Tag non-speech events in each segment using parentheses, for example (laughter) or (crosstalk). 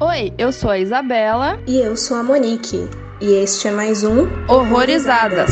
Oi, eu sou a Isabela. E eu sou a Monique. E este é mais um Horrorizadas.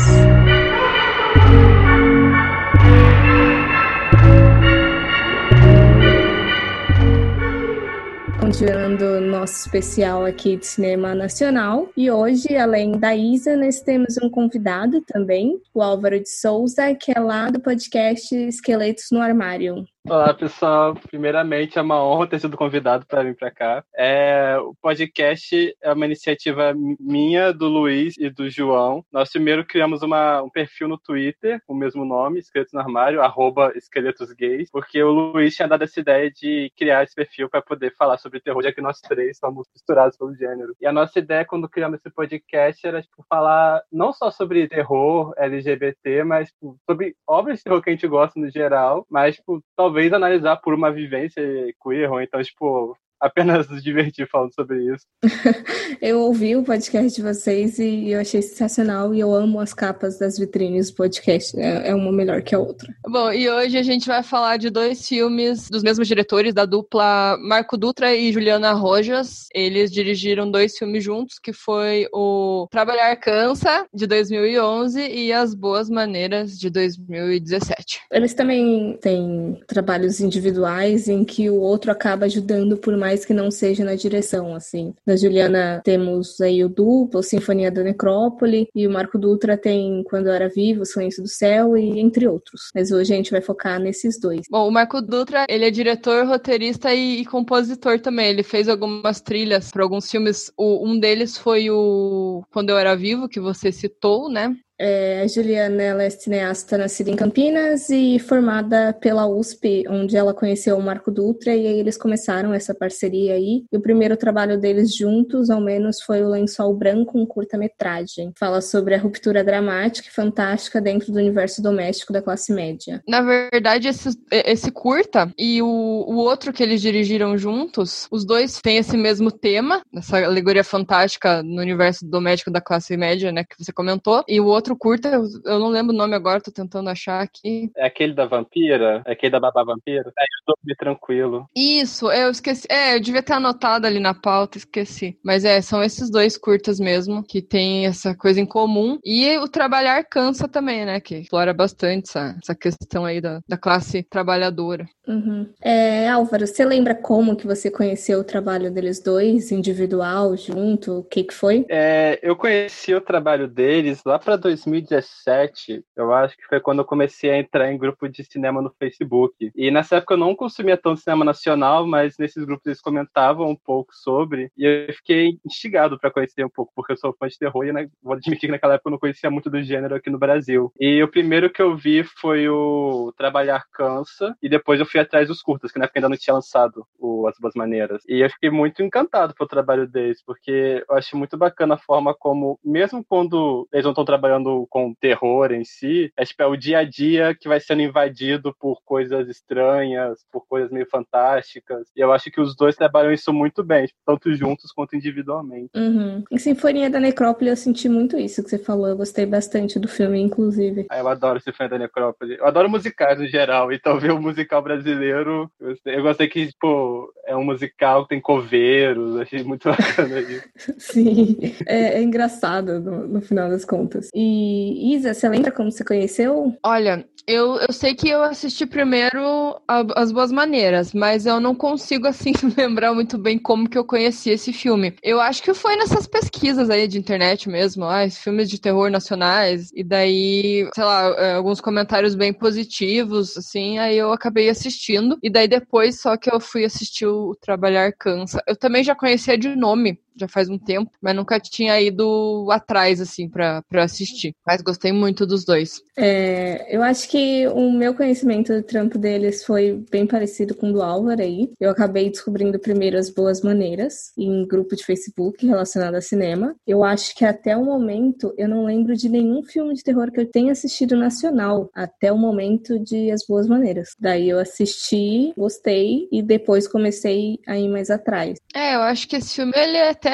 Continuando nosso especial aqui de cinema nacional. E hoje, além da Isa, nós temos um convidado também, o Álvaro de Souza, que é lá do podcast Esqueletos no Armário. Olá, pessoal. Primeiramente, é uma honra ter sido convidado para vir para cá. É, o podcast é uma iniciativa minha, do Luiz e do João. Nós primeiro criamos uma, um perfil no Twitter, com o mesmo nome, Esqueletos no Armário, arroba Esqueletos Gays, porque o Luiz tinha dado essa ideia de criar esse perfil para poder falar sobre terror, já que nós três somos misturados pelo gênero. E a nossa ideia, quando criamos esse podcast, era tipo, falar não só sobre terror LGBT, mas tipo, sobre obras de terror que a gente gosta no geral, mas tipo, talvez talvez analisar por uma vivência queer, ou então, tipo, apenas nos (laughs) divertir falando sobre isso. (laughs) eu ouvi o podcast de vocês e eu achei sensacional e eu amo as capas das vitrines do podcast. É, é uma melhor que a outra. Bom, e hoje a gente vai falar de dois filmes dos mesmos diretores, da dupla Marco Dutra e Juliana Rojas. Eles dirigiram dois filmes juntos, que foi o Trabalhar Cansa, de 2011, e As Boas Maneiras, de 2017. Eles também têm trabalhos individuais em que o outro acaba ajudando por mais mais que não seja na direção, assim. Da Juliana temos aí o Duplo, Sinfonia da Necrópole, e o Marco Dutra tem Quando Era Vivo, Silêncio do Céu, e entre outros. Mas hoje a gente vai focar nesses dois. Bom, o Marco Dutra, ele é diretor, roteirista e, e compositor também. Ele fez algumas trilhas para alguns filmes. O, um deles foi o Quando Eu Era Vivo, que você citou, né? É, a Juliana ela é cineasta nascida em Campinas e formada pela USP, onde ela conheceu o Marco Dutra e aí eles começaram essa parceria aí. E o primeiro trabalho deles juntos, ao menos, foi o Lençol Branco, um curta-metragem. Fala sobre a ruptura dramática e fantástica dentro do universo doméstico da classe média. Na verdade, esse, esse curta e o, o outro que eles dirigiram juntos, os dois têm esse mesmo tema, essa alegoria fantástica no universo doméstico da classe média, né, que você comentou, e o outro outro curta, eu não lembro o nome agora, tô tentando achar aqui. É aquele da vampira? É aquele da babá vampira? É, eu tô tranquilo. Isso, eu esqueci. É, eu devia ter anotado ali na pauta, esqueci. Mas é, são esses dois curtas mesmo, que tem essa coisa em comum. E o trabalhar cansa também, né? Que explora bastante essa, essa questão aí da, da classe trabalhadora. Uhum. É, Álvaro, você lembra como que você conheceu o trabalho deles dois, individual, junto? O que que foi? É, eu conheci o trabalho deles lá para 2017, eu acho que foi quando eu comecei a entrar em grupo de cinema no Facebook. E nessa época eu não consumia tanto cinema nacional, mas nesses grupos eles comentavam um pouco sobre, e eu fiquei instigado para conhecer um pouco, porque eu sou fã de terror e né, vou admitir que naquela época eu não conhecia muito do gênero aqui no Brasil. E o primeiro que eu vi foi o Trabalhar Cansa, e depois eu fui atrás dos curtas, que na época ainda não tinha lançado o As Boas Maneiras. E eu fiquei muito encantado pelo trabalho deles, porque eu acho muito bacana a forma como, mesmo quando eles não estão trabalhando trabalhando com terror em si, é, tipo, é o dia a dia que vai sendo invadido por coisas estranhas, por coisas meio fantásticas. E eu acho que os dois trabalham isso muito bem, tipo, tanto juntos quanto individualmente. Uhum. Em Sinfonia da Necrópole eu senti muito isso que você falou. Eu gostei bastante do filme, inclusive. Ah, eu adoro Sinfonia da Necrópole. Eu adoro musicais no geral, então ver o musical brasileiro, eu gostei, eu gostei que, tipo, é um musical que tem coveiros, achei muito (laughs) bacana isso. Sim, é, é engraçado no, no final das contas. E e Isa, você lembra como você conheceu? Olha, eu, eu sei que eu assisti primeiro a, As Boas Maneiras, mas eu não consigo, assim, (laughs) lembrar muito bem como que eu conheci esse filme. Eu acho que foi nessas pesquisas aí de internet mesmo, ah, filmes de terror nacionais, e daí, sei lá, é, alguns comentários bem positivos, assim, aí eu acabei assistindo, e daí depois só que eu fui assistir o Trabalhar Cansa. Eu também já conhecia de nome, já faz um tempo, mas nunca tinha ido atrás, assim, pra, pra assistir. Mas gostei muito dos dois. É, eu acho que o meu conhecimento do trampo deles foi bem parecido com o do Álvaro aí. Eu acabei descobrindo primeiro as boas maneiras em grupo de Facebook relacionado a cinema. Eu acho que até o momento eu não lembro de nenhum filme de terror que eu tenha assistido nacional até o momento de As Boas Maneiras. Daí eu assisti, gostei e depois comecei a ir mais atrás. É, eu acho que esse filme ele é até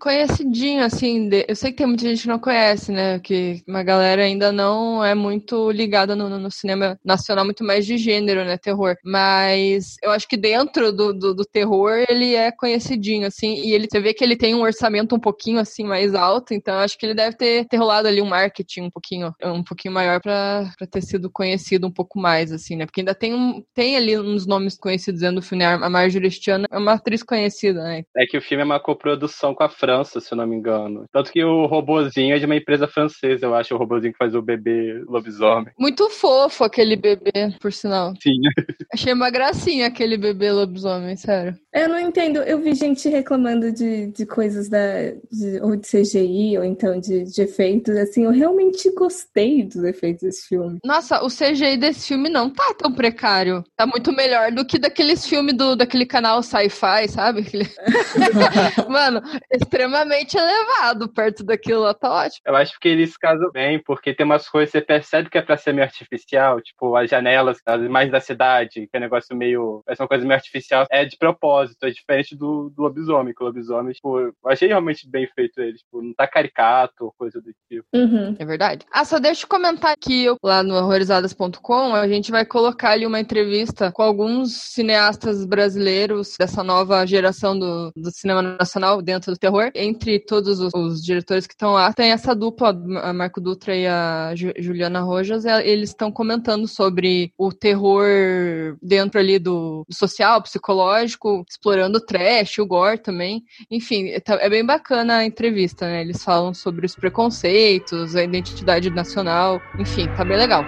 conhecidinho, assim. De... Eu sei que tem muita gente que não conhece, né? Que uma galera ainda não é muito ligada no, no, cinema nacional muito mais de gênero, né? Terror. Mas eu acho que dentro do, do, do, terror ele é conhecidinho, assim, e ele você vê que ele tem um orçamento um pouquinho assim mais alto, então eu acho que ele deve ter, ter rolado ali um marketing um pouquinho, um pouquinho maior para ter sido conhecido um pouco mais, assim, né? Porque ainda tem, um, tem ali uns nomes conhecidos dentro do filme. A Marjorie Stiana é uma atriz conhecida, né? É que o filme é uma coprodução com a França, se eu não me engano. Tanto que o robozinho é de uma empresa francesa, eu acho, o robozinho que faz o bebê lobisomem. Muito fofo aquele bebê, por sinal. Sim. (laughs) Achei uma gracinha aquele bebê lobisomem, sério. Eu não entendo. Eu vi gente reclamando de, de coisas da, de, ou de CGI, ou então de, de efeitos. Assim, eu realmente gostei dos efeitos desse filme. Nossa, o CGI desse filme não tá tão precário. Tá muito melhor do que daqueles filmes do, daquele canal sci-fi, sabe? (laughs) (laughs) Mano, extremamente elevado perto daquilo lá, tá ótimo. Eu acho que eles casam bem, porque tem umas coisas que você percebe que é pra ser meio artificial, tipo as janelas, as imagens da cidade, que é um negócio meio. Parece uma coisa meio artificial. É de propósito, é diferente do, do lobisomem, que o lobisomem, tipo, eu achei realmente bem feito ele, tipo, não tá caricato ou coisa do tipo. Uhum. É verdade. Ah, só deixa eu comentar que eu, lá no horrorizadas.com a gente vai colocar ali uma entrevista com alguns cineastas brasileiros dessa nova geração do, do cinema nacional dentro do terror. Entre todos os, os diretores que estão lá, tem essa dupla, a Marco Dutra e a Juliana Rojas, eles estão comentando sobre o terror dentro ali do, do social, psicológico, explorando o trash, o gore também. Enfim, é, é bem bacana a entrevista, né? Eles falam sobre os preconceitos, a identidade nacional, enfim, tá bem legal.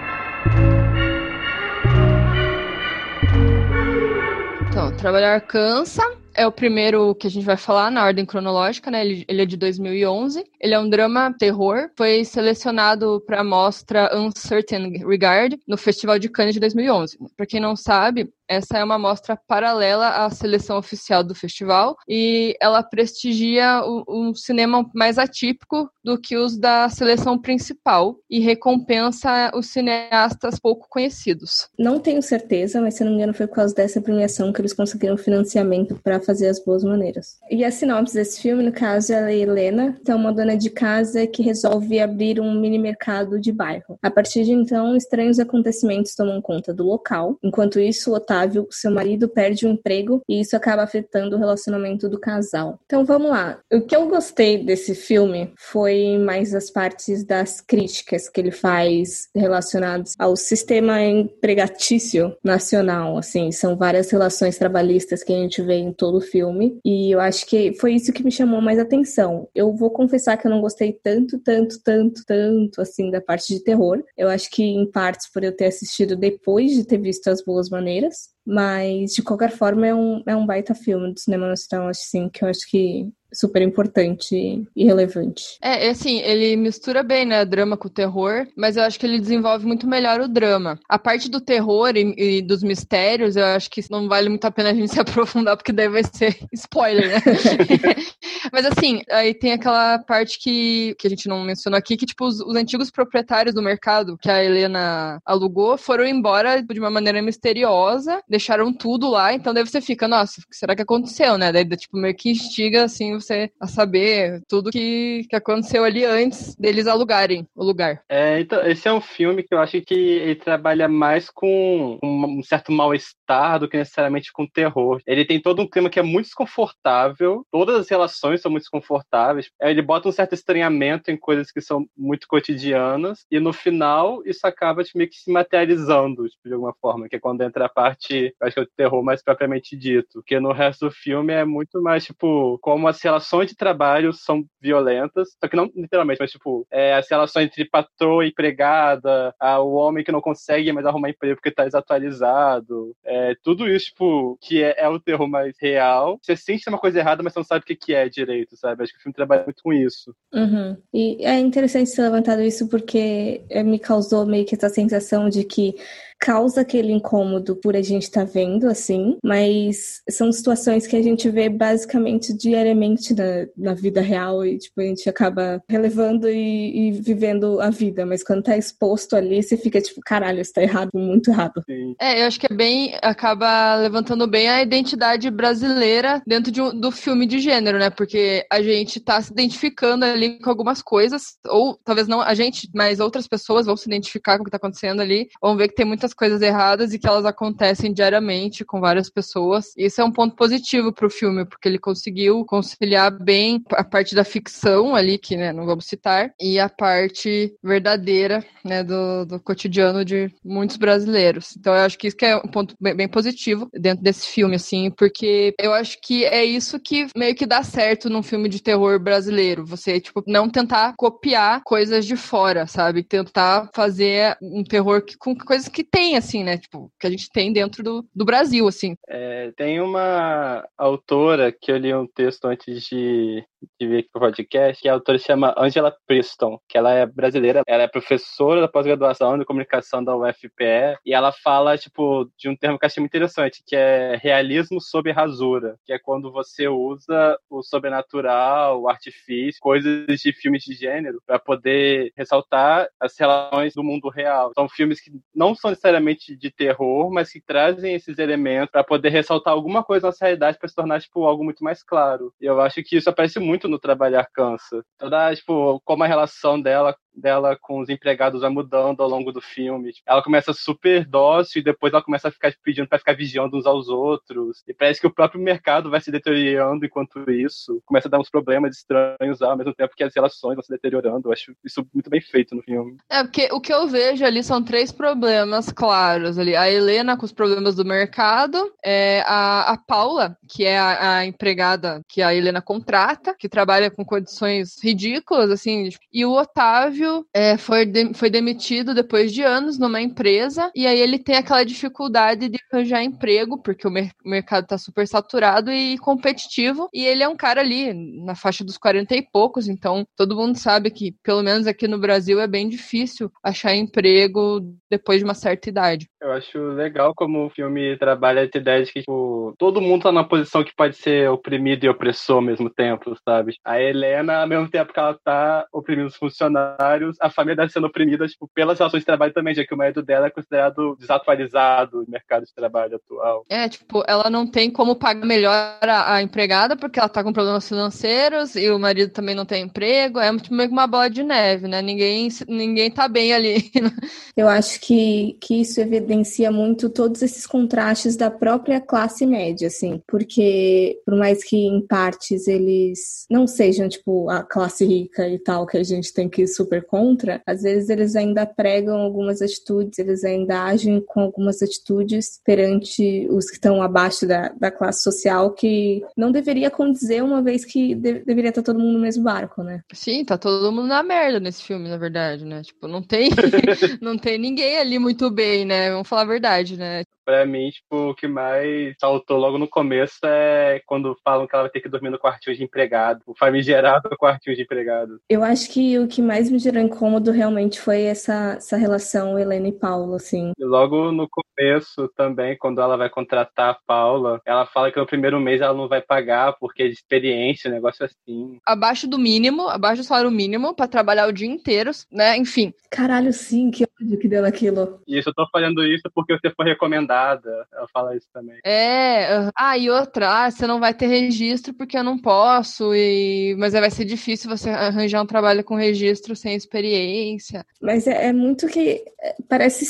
Então, trabalhar cansa, é o primeiro que a gente vai falar na ordem cronológica, né? Ele, ele é de 2011. Ele é um drama terror. Foi selecionado para a mostra Uncertain Regard no Festival de Cannes de 2011. Para quem não sabe, essa é uma mostra paralela à seleção oficial do festival e ela prestigia um cinema mais atípico do que os da seleção principal e recompensa os cineastas pouco conhecidos. Não tenho certeza, mas se não me engano foi por causa dessa premiação que eles conseguiram financiamento para fazer as boas maneiras. E a sinopse desse filme, no caso, é Helena, então uma dona de casa que resolve abrir um mini mercado de bairro. A partir de então, estranhos acontecimentos tomam conta do local. Enquanto isso, Otávio, seu marido, perde o emprego e isso acaba afetando o relacionamento do casal. Então vamos lá. O que eu gostei desse filme foi mais as partes das críticas que ele faz relacionadas ao sistema empregatício nacional. Assim, são várias relações trabalhistas que a gente vê em todo todo o filme. E eu acho que foi isso que me chamou mais atenção. Eu vou confessar que eu não gostei tanto, tanto, tanto, tanto, assim, da parte de terror. Eu acho que, em partes, por eu ter assistido depois de ter visto As Boas Maneiras. Mas, de qualquer forma, é um, é um baita filme do cinema nacional, assim, que eu acho que super importante e relevante. É, assim, ele mistura bem, né, drama com terror, mas eu acho que ele desenvolve muito melhor o drama. A parte do terror e, e dos mistérios, eu acho que não vale muito a pena a gente (laughs) se aprofundar, porque daí vai ser (laughs) spoiler, né? (laughs) mas assim, aí tem aquela parte que, que a gente não mencionou aqui, que tipo, os, os antigos proprietários do mercado que a Helena alugou foram embora de uma maneira misteriosa, deixaram tudo lá, então daí você fica, nossa, o que será que aconteceu, né? Daí, tipo, meio que instiga, assim, você a saber tudo que, que aconteceu ali antes deles alugarem o lugar. É, então, esse é um filme que eu acho que ele trabalha mais com um certo mal-estar do que necessariamente com terror. Ele tem todo um clima que é muito desconfortável, todas as relações são muito desconfortáveis. Ele bota um certo estranhamento em coisas que são muito cotidianas, e no final isso acaba tipo, meio que se materializando tipo, de alguma forma, que é quando entra a parte, acho que é o terror mais propriamente dito. Porque no resto do filme é muito mais, tipo, como as relações de trabalho são violentas, só que não literalmente, mas tipo, é, as relações entre patroa e empregada, a, o homem que não consegue mais arrumar emprego porque tá desatualizado, é, tudo isso, tipo, que é, é, o terror mais real. Você sente uma coisa errada, mas você não sabe o que, que é direito, sabe? Acho que o filme trabalha muito com isso. Uhum. E é interessante ser levantado isso porque é, me causou meio que essa sensação de que causa aquele incômodo por a gente estar tá vendo, assim, mas são situações que a gente vê basicamente diariamente na, na vida real e, tipo, a gente acaba relevando e, e vivendo a vida, mas quando tá exposto ali, você fica tipo, caralho, isso tá errado, muito errado. Sim. É, eu acho que é bem, acaba levantando bem a identidade brasileira dentro de um, do filme de gênero, né? Porque a gente tá se identificando ali com algumas coisas, ou talvez não a gente, mas outras pessoas vão se identificar com o que tá acontecendo ali, vão ver que tem muitas coisas erradas e que elas acontecem diariamente com várias pessoas. Isso é um ponto positivo pro filme, porque ele conseguiu conciliar bem a parte da ficção ali, que né, não vamos citar, e a parte verdadeira, né, do, do cotidiano de muitos brasileiros. Então eu acho que isso que é um ponto bem, bem positivo dentro desse filme, assim, porque eu acho que é isso que meio que dá certo num filme de terror brasileiro. Você, tipo, não tentar copiar coisas de fora, sabe? Tentar fazer um terror que, com coisas que tem, assim, né? Tipo, que a gente tem dentro do, do Brasil, assim. É, tem uma autora que eu li um texto antes de, de vir aqui pro podcast, que a autora se chama Angela Preston, que ela é brasileira, ela é professora da pós-graduação de comunicação da UFPE, e ela fala, tipo, de um termo que eu achei muito interessante, que é realismo sob rasura, que é quando você usa o sobrenatural, o artifício, coisas de filmes de gênero, para poder ressaltar as relações do mundo real. São filmes que não são necessariamente de terror, mas que trazem esses elementos para poder ressaltar alguma coisa na realidade para se tornar, tipo, algo muito mais claro. E eu acho que isso aparece muito no Trabalhar Cansa. Toda, tipo, como a relação dela dela com os empregados vai mudando ao longo do filme. Ela começa super dócil e depois ela começa a ficar pedindo para ficar vigiando uns aos outros. E parece que o próprio mercado vai se deteriorando enquanto isso. Começa a dar uns problemas estranhos ao mesmo tempo que as relações vão se deteriorando. Eu acho isso muito bem feito no filme. É, porque o que eu vejo ali são três problemas claros ali. A Helena com os problemas do mercado, é, a, a Paula, que é a, a empregada que a Helena contrata, que trabalha com condições ridículas, assim, e o Otávio É, foi, de, foi demitido depois de anos numa empresa, e aí ele tem aquela dificuldade de arranjar emprego, porque o, mer mercado está super saturado e competitivo, e ele é um cara ali na faixa dos 40 e poucos, então todo mundo sabe que, pelo menos aqui no Brasil, é bem difícil achar emprego depois de uma certa idade. Eu acho legal como o filme trabalha essa ideia de que tipo, todo mundo tá numa posição que pode ser oprimido e opressor ao mesmo tempo, sabe? A Helena, ao mesmo tempo que ela tá oprimindo os funcionários, a família deve sendo oprimida tipo, pelas relações de trabalho também, já que o marido dela é considerado desatualizado no mercado de trabalho atual. É, tipo, ela não tem como pagar melhor a, a empregada porque ela tá com problemas financeiros e o marido também não tem emprego. É tipo, meio que uma bola de neve, né? Ninguém, ninguém tá bem ali. (laughs) Eu acho que, que isso evidencia muito todos esses contrastes da própria classe média, assim, porque por mais que em partes eles não sejam tipo a classe rica e tal que a gente tem que ir super contra, às vezes eles ainda pregam algumas atitudes, eles ainda agem com algumas atitudes perante os que estão abaixo da, da classe social que não deveria condizer uma vez que de, deveria estar todo mundo no mesmo barco, né? Sim, tá todo mundo na merda nesse filme, na verdade, né? Tipo, não tem (laughs) não tem ninguém ali muito bem, né? vamos falar a verdade, né? Pra mim, tipo, o que mais saltou logo no começo é quando falam que ela vai ter que dormir no quartinho de empregado, o famigerado (laughs) quartinho de empregado. Eu acho que o que mais me gerou incômodo realmente foi essa, essa relação Helena e Paulo, assim. E logo no começo também, quando ela vai contratar a Paula, ela fala que no primeiro mês ela não vai pagar porque é de experiência, um negócio assim. Abaixo do mínimo, abaixo do salário mínimo, para trabalhar o dia inteiro, né? Enfim. Caralho, sim, que ódio que deu aquilo. Isso, eu tô falando isso porque você foi recomendada. Ela fala isso também. É, ah, e outra, ah, você não vai ter registro porque eu não posso, e... mas vai ser difícil você arranjar um trabalho com registro sem experiência. Mas é, é muito que. É, parece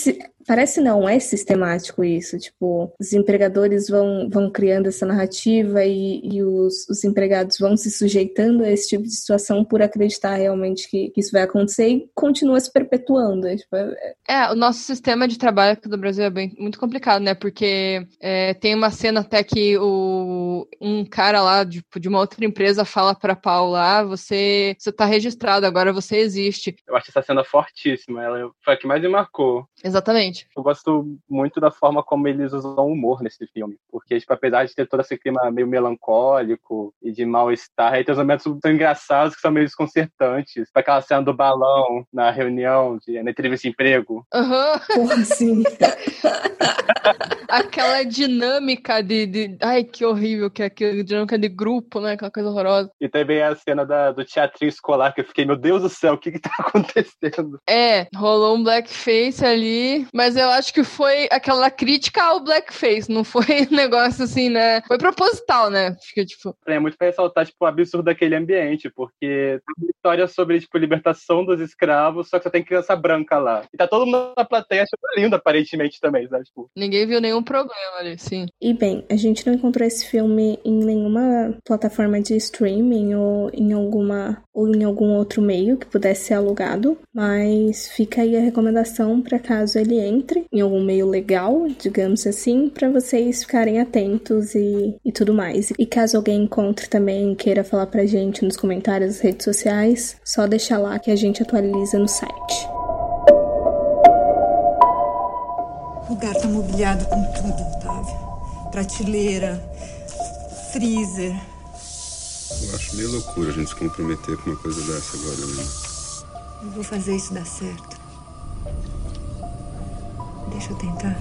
Parece não, é sistemático isso. Tipo, os empregadores vão, vão criando essa narrativa e, e os, os empregados vão se sujeitando a esse tipo de situação por acreditar realmente que, que isso vai acontecer e continua se perpetuando. É, tipo, é... é, o nosso sistema de trabalho aqui do Brasil é bem, muito complicado, né? Porque é, tem uma cena até que o, um cara lá de, tipo, de uma outra empresa fala pra Paula: ah, você, você tá registrado, agora você existe. Eu acho essa cena fortíssima, ela foi a que mais me marcou. Exatamente. Exatamente. Eu gosto muito da forma como eles usam humor nesse filme, porque, tipo, apesar de ter todo esse clima meio melancólico e de mal-estar, aí tem os momentos tão engraçados que são meio desconcertantes. Tipo, aquela cena do balão na reunião, de, na entrevista de emprego. Aham. Porra, sim. (laughs) Aquela dinâmica de, de. Ai, que horrível que é aquela dinâmica de grupo, né? Aquela coisa horrorosa. E também a cena da, do teatrinho escolar, que eu fiquei, meu Deus do céu, o que que tá (laughs) acontecendo? É, rolou um blackface ali, mas eu acho que foi aquela crítica ao blackface, não foi (laughs) um negócio assim, né? Foi proposital, né? Fica tipo. É muito pra ressaltar, tipo, o absurdo daquele ambiente, porque tem uma história sobre, tipo, libertação dos escravos, só que só tem criança branca lá. E tá todo mundo na plateia achando lindo, aparentemente, também, sabe? Tipo, Ninguém viu nenhum problema ali, sim. E bem, a gente não encontrou esse filme em nenhuma plataforma de streaming ou em alguma ou em algum outro meio que pudesse ser alugado, mas fica aí a recomendação para caso ele entre em algum meio legal, digamos assim, para vocês ficarem atentos e, e tudo mais. E caso alguém encontre também queira falar pra gente nos comentários das redes sociais, só deixar lá que a gente atualiza no site. O lugar tá mobiliado com tudo, Otávio. Prateleira, freezer. Eu acho meio loucura a gente se comprometer com uma coisa dessa agora, né? Eu vou fazer isso dar certo. Deixa eu tentar.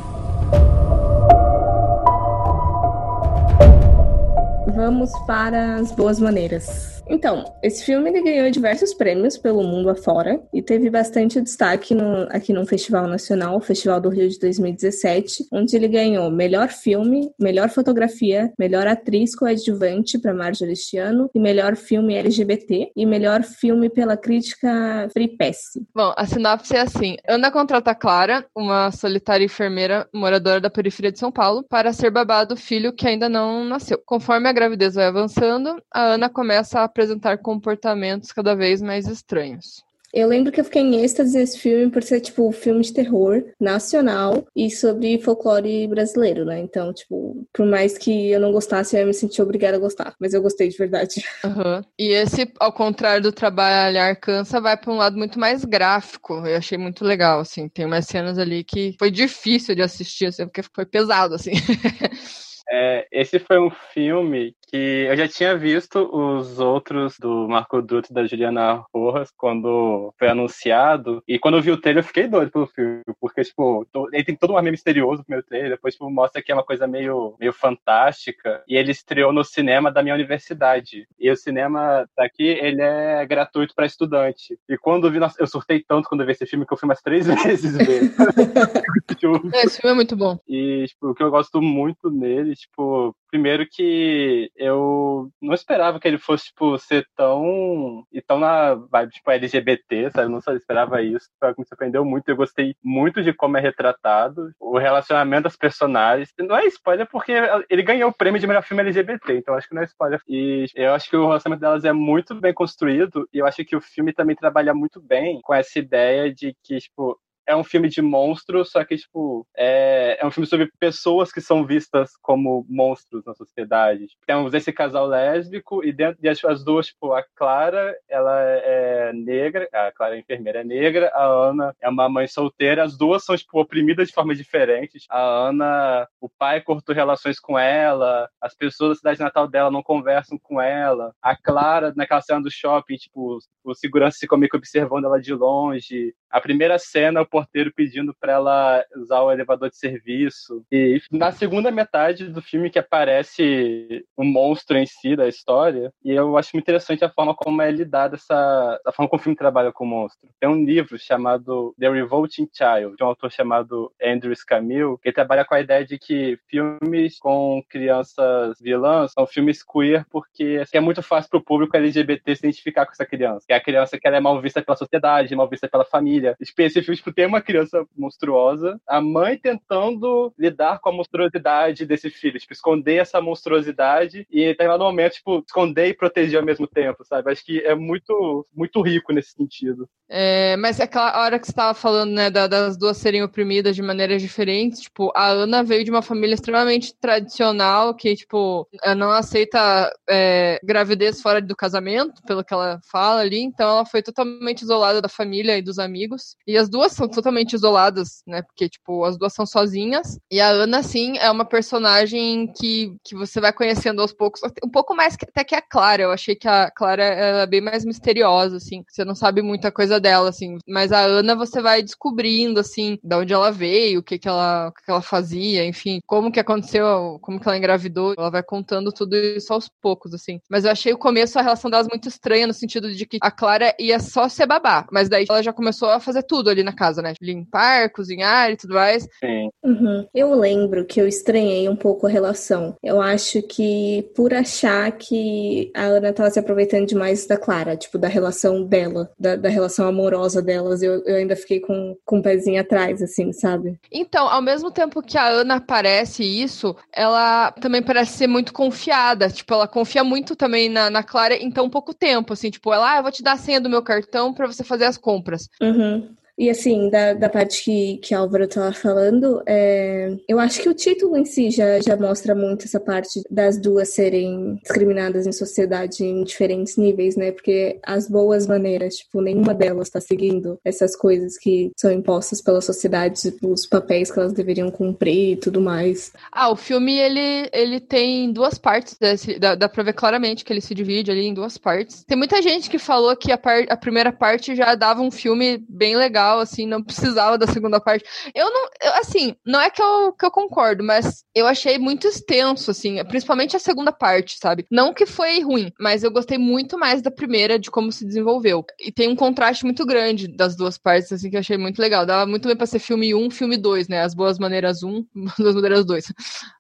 Vamos para as boas maneiras. Então, esse filme ele ganhou diversos prêmios pelo mundo afora e teve bastante destaque no, aqui no Festival Nacional, o Festival do Rio de 2017, onde ele ganhou melhor filme, melhor fotografia, melhor atriz coadjuvante para Marjorie este ano e melhor filme LGBT e melhor filme pela crítica Free Pass. Bom, a sinopse é assim: Ana contrata Clara, uma solitária enfermeira moradora da periferia de São Paulo, para ser babá do filho que ainda não nasceu. Conforme a gravidez vai avançando, a Ana começa a apresentar comportamentos cada vez mais estranhos. Eu lembro que eu fiquei em êxtase nesse filme por ser, tipo, um filme de terror nacional e sobre folclore brasileiro, né? Então, tipo, por mais que eu não gostasse, eu ia me sentir obrigada a gostar. Mas eu gostei de verdade. (laughs) Uhum. E esse, ao contrário do Trabalhar Cansa, vai para um lado muito mais gráfico. Eu achei muito legal, assim. Tem umas cenas ali que foi difícil de assistir, assim, porque foi pesado, assim. (laughs) É, esse foi um filme que eu já tinha visto os outros do Marco Dutra e da Juliana Rojas quando foi anunciado. E quando eu vi o trailer, eu fiquei doido pelo filme. Porque, tipo, ele tem todo um ar meio misterioso no meu trailer. Depois, tipo, mostra que é uma coisa meio, meio fantástica. E ele estreou no cinema da minha universidade. E o cinema daqui, ele é gratuito para estudante. E quando eu vi, nossa, eu surtei tanto quando eu vi esse filme que eu fui umas três (laughs) vezes ver. (laughs) tipo, Esse filme é muito bom. e, tipo, o que eu gosto muito nele, tipo, primeiro que eu não esperava que ele fosse, tipo, ser tão. e tão na vibe, tipo, LGBT, sabe? Eu não só esperava isso. Foi me surpreendeu muito. Eu gostei muito de como é retratado, o relacionamento das personagens. Não é spoiler porque ele ganhou o prêmio de melhor filme LGBT, então acho que não é spoiler. E eu acho que o relacionamento delas é muito bem construído, e eu acho que o filme também trabalha muito bem com essa ideia de que, tipo, é um filme de monstro, só que, tipo, é, é um filme sobre pessoas que são vistas como monstros na sociedade. Temos esse casal lésbico e dentro e as, as duas, tipo, a Clara, ela é negra, a Clara é enfermeira é negra, a Ana é uma mãe solteira, as duas são, tipo, oprimidas de formas diferentes. A Ana, o pai cortou relações com ela, as pessoas da cidade natal dela não conversam com ela. A Clara, naquela cena do shopping, tipo, o segurança ficou meio observando ela de longe. A primeira cena, o porteiro pedindo para ela usar o elevador de serviço. E na segunda metade do filme que aparece o monstro em si da história, e eu acho muito interessante a forma como é lidada essa, a forma como o filme trabalha com o monstro. Tem um livro chamado The Revolting Child, de um autor chamado Andrew Scamille, que trabalha com a ideia de que filmes com crianças vilãs são filmes queer porque é muito fácil para o público LGBT se identificar com essa criança. Que é a criança que ela é mal vista pela sociedade, mal vista pela família. Filme tipo, tem uma criança monstruosa, a mãe tentando lidar com a monstruosidade desse filho, tipo, esconder essa monstruosidade e em determinado momento, tipo, esconder e proteger ao mesmo tempo, sabe? Acho que é muito, muito rico nesse sentido. É, mas é aquela hora que você estava falando, né, da- das duas serem oprimidas de maneiras diferentes, tipo, a Ana veio de uma família extremamente tradicional, que, tipo, não aceita é, gravidez fora do casamento, pelo que ela fala ali, então ela foi totalmente isolada da família e dos amigos. E as duas são totalmente isoladas, né? Porque, tipo, as duas são sozinhas. E a Ana, sim, é uma personagem que, que você vai conhecendo aos poucos. Um pouco mais que, até que a Clara. Eu achei que a Clara é bem mais misteriosa, assim. Você não sabe muita coisa dela, assim. Mas a Ana você vai descobrindo, assim, de onde ela veio, o que, que, ela, o que, que ela fazia, enfim, como que aconteceu, como que ela engravidou. Ela vai contando tudo isso aos poucos, assim. Mas eu achei o começo a relação delas muito estranha, no sentido de que a Clara ia só ser babá. Mas daí ela já começou a fazer tudo ali na casa, né? Limpar, cozinhar e tudo mais. Sim. Uhum. Eu lembro que eu estranhei um pouco a relação. Eu acho que por achar que a Ana tava se aproveitando demais da Clara, tipo, da relação dela, da, da relação amorosa delas, eu, eu ainda fiquei com, com um pezinho atrás, assim, sabe? Então, ao mesmo tempo que a Ana parece isso, ela também parece ser muito confiada. Tipo, ela confia muito também na, na Clara em tão pouco tempo, assim, tipo, ela, ah, eu vou te dar a senha do meu cartão para você fazer as compras. Uhum. E assim, da, da parte que, que Álvaro estava falando, é, eu acho que o título em si já, já mostra muito essa parte das duas serem discriminadas em sociedade em diferentes níveis, né? Porque as boas maneiras, tipo, nenhuma delas está seguindo essas coisas que são impostas pela sociedade, tipo, os papéis que elas deveriam cumprir e tudo mais. Ah, o filme, ele, ele tem duas partes, desse, dá, dá pra ver claramente que ele se divide ali em duas partes. Tem muita gente que falou que a, par, a primeira parte já dava um filme bem legal legal, assim, não precisava da segunda parte. Eu não, eu, assim, não é que eu, que eu concordo, mas eu achei muito extenso, assim, principalmente a segunda parte, sabe? Não que foi ruim, mas eu gostei muito mais da primeira, de como se desenvolveu. E tem um contraste muito grande das duas partes, assim, que eu achei muito legal. Dava muito bem pra ser filme 1, filme 2, né? As Boas Maneiras 1, (laughs) Boas Maneiras 2.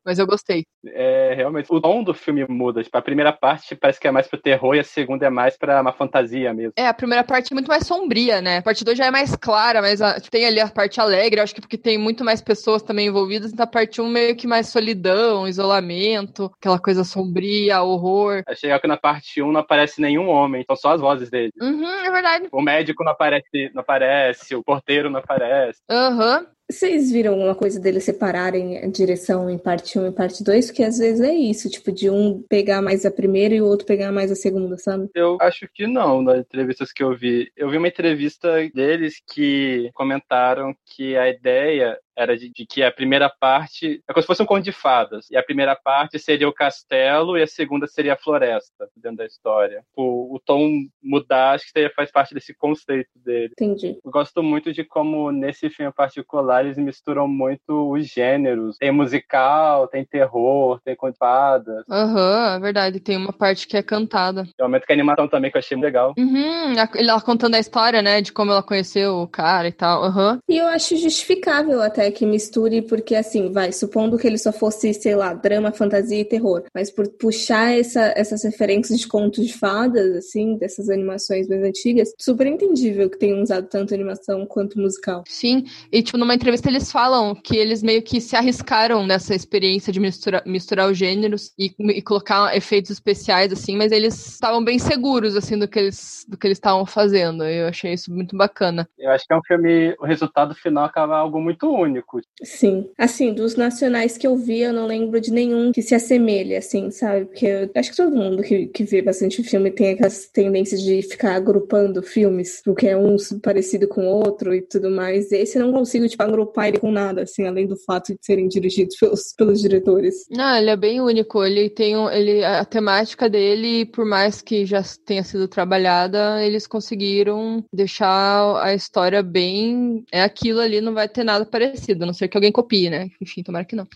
Mas eu gostei. É, realmente, o tom do filme muda. Tipo, a primeira parte parece que é mais pro terror e a segunda é mais pra uma fantasia mesmo. É, a primeira parte é muito mais sombria, né? A parte 2 já é mais clara, mas a, tem ali a parte alegre, acho que porque tem muito mais pessoas também envolvidas, então a parte 1 meio que mais solidão, isolamento, aquela coisa sombria, horror. Achei legal que na parte 1 não aparece nenhum homem, são só as vozes dele. Uhum, é verdade. O médico não aparece, não aparece, o porteiro não aparece. Aham. Uhum. Vocês viram alguma coisa deles separarem a direção em parte 1 e parte 2? Porque às vezes é isso, tipo, de um pegar mais a primeira e o outro pegar mais a segunda, sabe? Eu acho que não, nas entrevistas que eu vi. Eu vi uma entrevista deles que comentaram que a ideia era de, de, que a primeira parte é como se fosse um conto de fadas. E a primeira parte seria o castelo e a segunda seria a floresta, dentro da história. O, o tom mudar, acho que faz parte desse conceito dele. Entendi. Eu gosto muito de como, nesse filme particular, eles misturam muito os gêneros. Tem musical, tem terror, tem conto de fadas. Aham, uhum, é verdade. Tem uma parte que é cantada. Tem um momento que a animação também, que eu achei legal. Uhum, ela contando a história, né, de como ela conheceu o cara e tal. Aham. Uhum. E eu acho justificável até que misture, porque assim, vai, supondo que ele só fosse, sei lá, drama, fantasia e terror, mas por puxar essa, essas referências de contos de fadas, assim, dessas animações mais antigas, super entendível que tenham usado tanto animação quanto musical. Sim, e tipo, numa entrevista eles falam que eles meio que se arriscaram nessa experiência de misturar, misturar os gêneros e, e colocar efeitos especiais, assim, mas eles estavam bem seguros, assim, do que eles do que eles estavam fazendo. Eu achei isso muito bacana. Eu acho que é um filme, o resultado final acaba algo muito único único. Sim. Assim, dos nacionais que eu vi, eu não lembro de nenhum que se assemelhe, assim, sabe? Porque eu acho que todo mundo que, que vê bastante filme tem aquelas tendências de ficar agrupando filmes, porque é um parecido com o outro e tudo mais. Esse eu não consigo, tipo, agrupar ele com nada, assim, além do fato de serem dirigidos pelos, pelos diretores. Não, ele é bem único. Ele tem um, ele, a temática dele, por mais que já tenha sido trabalhada, eles conseguiram deixar a história bem. É aquilo ali, não vai ter nada parecido parecido, a não ser que alguém copie, né? Enfim, tomara que não.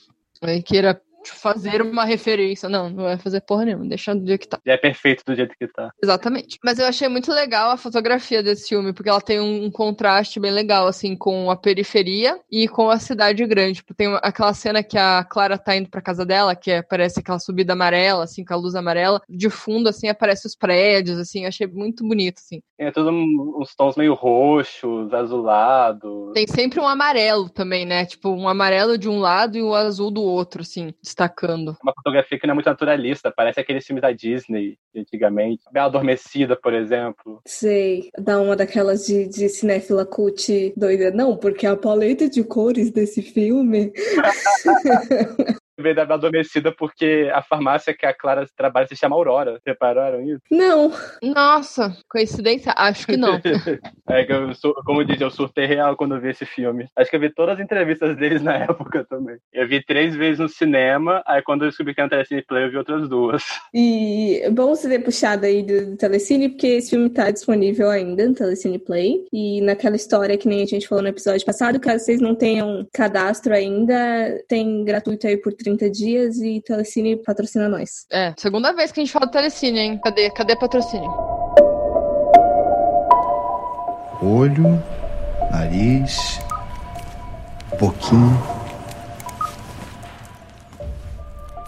Queira fazer uma referência. Não, não vai fazer porra nenhuma, deixa do jeito que tá. É perfeito do jeito que tá. Exatamente. Mas eu achei muito legal a fotografia desse filme, porque ela tem um contraste bem legal, assim, com a periferia e com a cidade grande. Tipo, tem aquela cena que a Clara tá indo pra casa dela, que aparece aquela subida amarela, assim, com a luz amarela. De fundo, assim, aparece os prédios, assim, achei muito bonito, assim. É tudo uns tons meio roxos, azulados. Tem sempre um amarelo também, né? Tipo, um amarelo de um lado e o um azul do outro, assim destacando. Uma fotografia que não é muito naturalista, parece aqueles filmes da Disney antigamente. Bela Adormecida, por exemplo. Sei, dá uma daquelas de, de cinéfila cult doida. Não, porque a paleta de cores desse filme. (laughs) (laughs) veio da Adormecida porque a farmácia que a Clara trabalha se chama Aurora. Repararam isso? Não. Nossa, coincidência? Acho que não. (laughs) é que eu, como eu disse, eu surtei real quando eu vi esse filme. Acho que eu vi todas as entrevistas deles na (laughs) época também. Eu vi três vezes no cinema, aí quando eu descobri que era no Telecine Play, eu vi outras duas. E é bom você ter puxado aí do, do Telecine, porque esse filme tá disponível ainda no Telecine Play. E naquela história que nem a gente falou no episódio passado, caso vocês não tenham cadastro ainda, tem gratuito aí por 30 dias e Telecine patrocina nós. É, segunda vez que a gente fala do Telecine, hein? Cadê, cadê patrocínio? Olho, nariz, boquinha.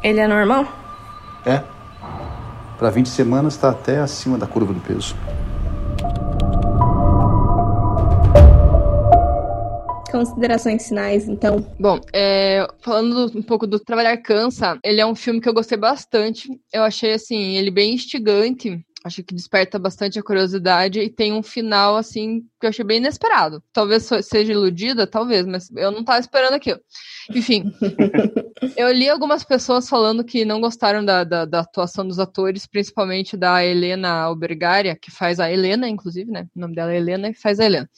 Ele é normal? É. Para 20 semanas está até acima da curva do peso. Considerações finais, então. Bom, é, falando um pouco do Trabalhar Cansa, ele é um filme que eu gostei bastante. Eu achei, assim, ele bem instigante. Acho que desperta bastante a curiosidade e tem um final, assim, que eu achei bem inesperado. Talvez seja iludida, talvez, mas eu não tava esperando aquilo. Enfim, (laughs) eu li algumas pessoas falando que não gostaram da, da, da, atuação dos atores, principalmente da Helena Albergaria, que faz a Helena, inclusive, né? O nome dela é Helena e faz a Helena.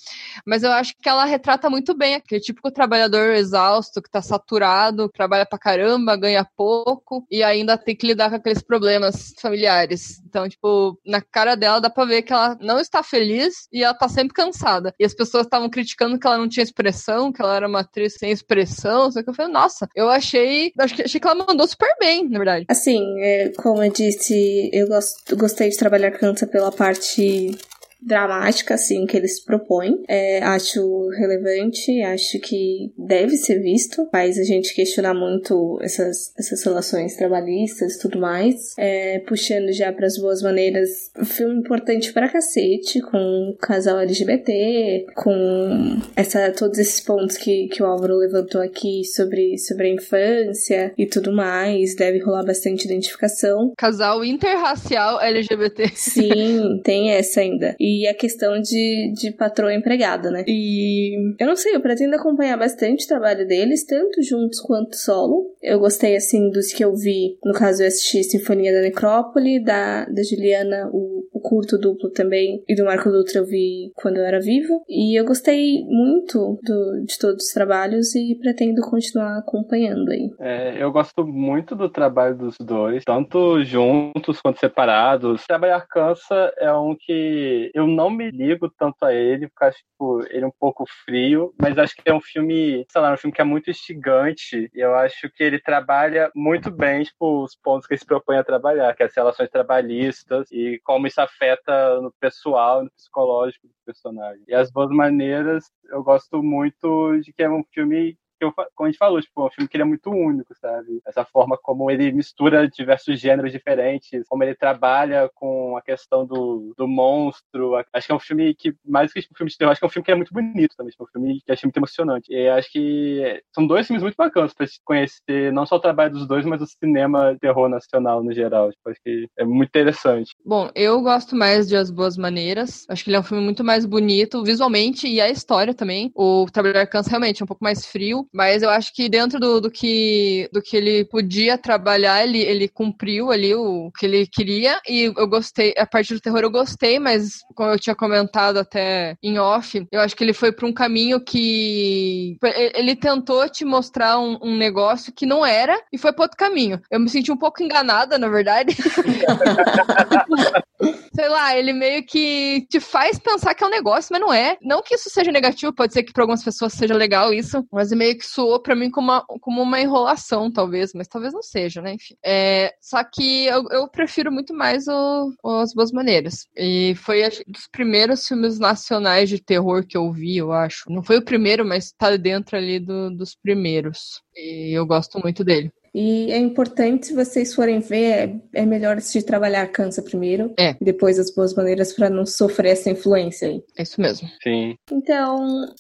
Mas eu acho que ela retrata muito bem aquele típico trabalhador exausto, que tá saturado, trabalha pra caramba, ganha pouco e ainda tem que lidar com aqueles problemas familiares. Então, tipo, na cara dela dá pra ver que ela não está feliz e ela tá sempre cansada. E as pessoas estavam criticando que ela não tinha expressão, que ela era uma atriz sem expressão, só que eu falei, nossa, eu achei. Achei, que ela mandou super bem, na verdade. Assim, é, como eu disse, eu gostei de trabalhar cansa pela parte dramática, assim, que eles propõem. É, acho relevante, acho que deve ser visto, faz a gente questionar muito essas, essas relações trabalhistas e tudo mais. É, puxando já para as boas maneiras, um filme importante pra cacete, com o casal LGBT, com essa, todos esses pontos que, que o Álvaro levantou aqui sobre, sobre a infância e tudo mais. Deve rolar bastante identificação. Casal interracial LGBT. Sim, tem essa ainda. E e a questão de, de patroa empregada, né? E eu não sei, eu pretendo acompanhar bastante o trabalho deles, tanto juntos quanto solo. Eu gostei, assim, dos que eu vi. No caso, eu assisti Sinfonia da Necrópole, da, da Juliana, o, o curto duplo também, e do Marco Dutra eu vi quando eu era vivo. E eu gostei muito do, de todos os trabalhos e pretendo continuar acompanhando aí. É, eu gosto muito do trabalho dos dois, tanto juntos quanto separados. Trabalhar cansa é um que eu não me ligo tanto a ele, porque acho tipo, ele é um pouco frio, mas acho que é um filme, sei lá, um filme que é muito instigante. E eu acho que ele trabalha muito bem, tipo, os pontos que ele se propõe a trabalhar, que é as relações trabalhistas e como isso afeta no pessoal, no psicológico do personagem. E as boas maneiras, eu gosto muito de que é um filme eu, como a gente falou, tipo, é um filme que ele é muito único, sabe? Essa forma como ele mistura diversos gêneros diferentes, como ele trabalha com a questão do, do monstro. Acho que é um filme que, mais que um filme de terror, acho que é um filme que é muito bonito também, tipo, um filme que eu achei muito emocionante. E acho que são dois filmes muito bacanas pra se conhecer, não só o trabalho dos dois, mas o cinema terror nacional no geral. Tipo, acho que é muito interessante. Bom, eu gosto mais de As Boas Maneiras. Acho que ele é um filme muito mais bonito visualmente e a história também. O Trabalhar Cansa realmente é um pouco mais frio, mas eu acho que dentro do, do, que, do que ele podia trabalhar, ele, ele cumpriu ali o que ele queria. E eu gostei, a parte do terror eu gostei, mas como eu tinha comentado até em off, eu acho que ele foi para um caminho que. Ele tentou te mostrar um, um negócio que não era e foi para outro caminho. Eu me senti um pouco enganada, na verdade. (laughs) Sei lá, ele meio que te faz pensar que é um negócio, mas não é. Não que isso seja negativo, pode ser que para algumas pessoas seja legal isso, mas meio que soou para mim como uma, como uma enrolação, talvez, mas talvez não seja, né? Enfim. É, só que eu, eu prefiro muito mais o, o As Boas Maneiras. E foi acho, dos primeiros filmes nacionais de terror que eu vi, eu acho. Não foi o primeiro, mas tá dentro ali do, dos primeiros. E eu gosto muito dele. E é importante, se vocês forem ver, é, é melhor assistir Trabalhar Cansa primeiro. É. E depois as boas maneiras para não sofrer essa influência aí. É isso mesmo. Sim. Então,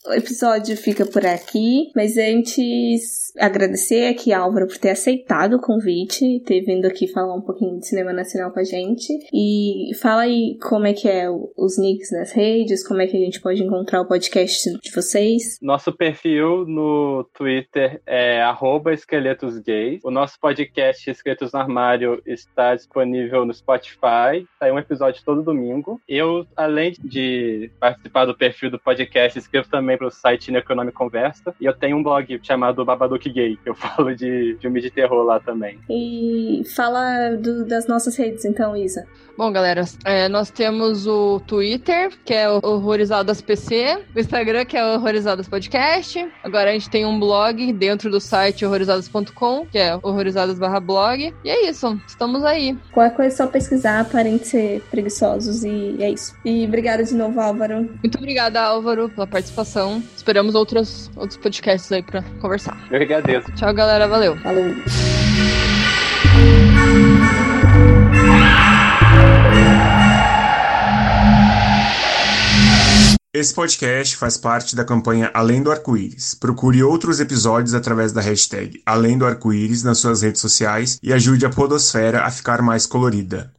o episódio fica por aqui. Mas antes, agradecer aqui a Álvaro por ter aceitado o convite, ter vindo aqui falar um pouquinho de cinema nacional com a gente. E fala aí como é que é os nicks nas redes, como é que a gente pode encontrar o podcast de vocês. Nosso perfil no Twitter é esqueletosgays O nosso podcast Escritos no Armário está disponível no Spotify. Sai um episódio todo domingo. Eu, além de participar do perfil do podcast, escrevo também para o site Neconome Conversa. E eu tenho um blog chamado Babadook Gay, que eu (laughs) falo de filme de terror lá também. E fala do, das nossas redes, então, Isa. Bom, galera, é, nós temos o Twitter, que é o Horrorizadas PC, o Instagram, que é o Horrorizadas Podcast. Agora a gente tem um blog dentro do site horrorizadas.com, que é horrorizadas/blog. E é isso, estamos aí. Qualquer coisa é só pesquisar, parem de ser preguiçosos e é isso. E obrigada de novo, Álvaro. Muito obrigada, Álvaro, pela participação. Esperamos outros, outros podcasts aí pra conversar. Eu agradeço. Tchau, galera. Valeu. Falou. Esse podcast faz parte da campanha Além do Arco-Íris. Procure outros episódios através da hashtag Além do Arco-Íris nas suas redes sociais e ajude a podosfera a ficar mais colorida.